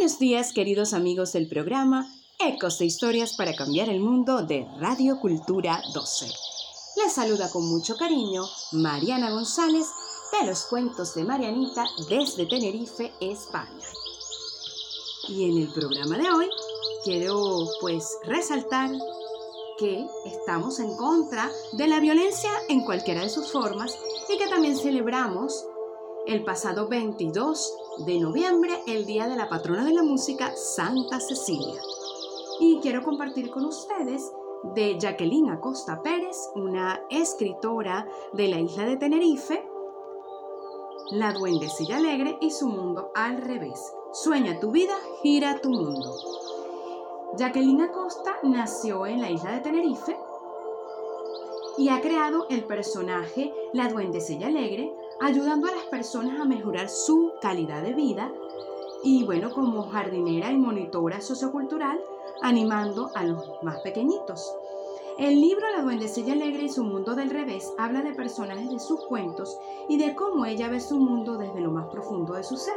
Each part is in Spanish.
Buenos días, queridos amigos del programa Ecos de Historias para Cambiar el Mundo de Radio Cultura 12. Les saluda con mucho cariño Mariana González de los cuentos de Marianita desde Tenerife, España. Y en el programa de hoy quiero pues resaltar que estamos en contra de la violencia en cualquiera de sus formas y que también celebramos el pasado 22 de noviembre, el día de la patrona de la música, Santa Cecilia. Y quiero compartir con ustedes de Jacqueline Acosta Pérez, una escritora de la isla de Tenerife, La duendecilla alegre y su mundo al revés. Sueña tu vida, gira tu mundo. Jacqueline Acosta nació en la isla de Tenerife y ha creado el personaje La duendecilla alegre, ayudando a las personas a mejorar su calidad de vida y bueno, como jardinera y monitora sociocultural, animando a los más pequeñitos. El libro La duendecilla alegre y su mundo del revés habla de personajes de sus cuentos y de cómo ella ve su mundo desde lo más profundo de su ser.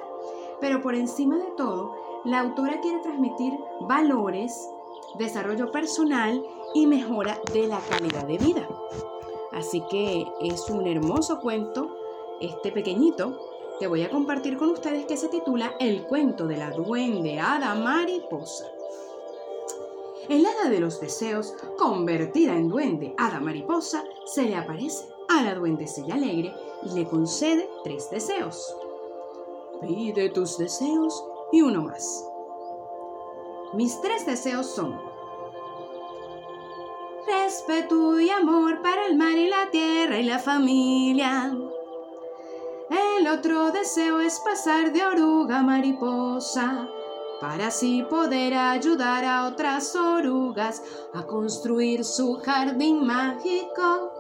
Pero por encima de todo, la autora quiere transmitir valores, desarrollo personal y mejora de la calidad de vida. Así que es un hermoso cuento este pequeñito que voy a compartir con ustedes que se titula El cuento de la duende hada mariposa. El hada de los deseos, convertida en duende hada mariposa, se le aparece a la duendecilla alegre y le concede tres deseos. Pide tus deseos y uno más. Mis tres deseos son respeto y amor para el mar y la tierra y la familia el otro deseo es pasar de oruga a mariposa, para así poder ayudar a otras orugas a construir su jardín mágico.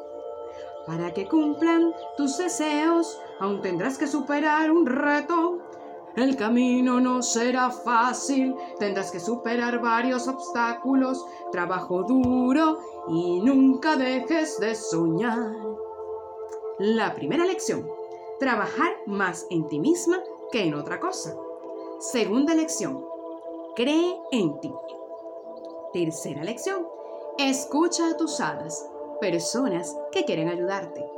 Para que cumplan tus deseos, aún tendrás que superar un reto. El camino no será fácil, tendrás que superar varios obstáculos, trabajo duro y nunca dejes de soñar. La primera lección trabajar más en ti misma que en otra cosa. Segunda lección, cree en ti. Tercera lección, escucha a tus hadas, personas que quieren ayudarte.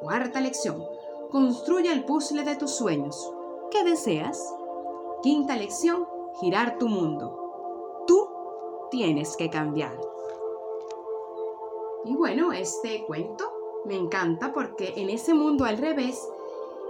Cuarta lección, construye el puzzle de tus sueños. ¿Qué deseas? Quinta lección, girar tu mundo. Tú tienes que cambiar. Y bueno, este cuento me encanta porque en ese mundo al revés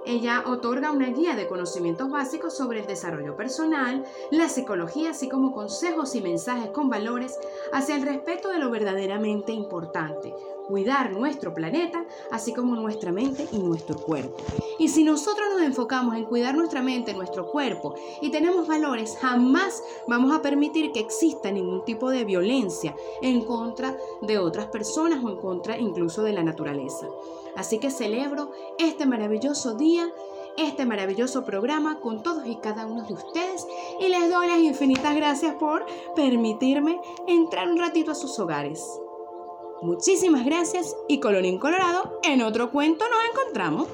ella otorga una guía de conocimientos básicos sobre el desarrollo personal, la psicología, así como consejos y mensajes con valores hacia el respeto de lo verdaderamente importante, cuidar nuestro planeta, así como nuestra mente y nuestro cuerpo. Y si nosotros nos enfocamos en cuidar nuestra mente, nuestro cuerpo y tenemos valores, jamás vamos a permitir que exista ningún tipo de violencia en contra de otras personas o en contra incluso de la naturaleza. Así que celebro este maravilloso día, este maravilloso programa con todos y cada uno de ustedes y les doy las infinitas gracias por permitirme entrar un ratito a sus hogares. Muchísimas gracias y colorín colorado, en otro cuento nos encontramos.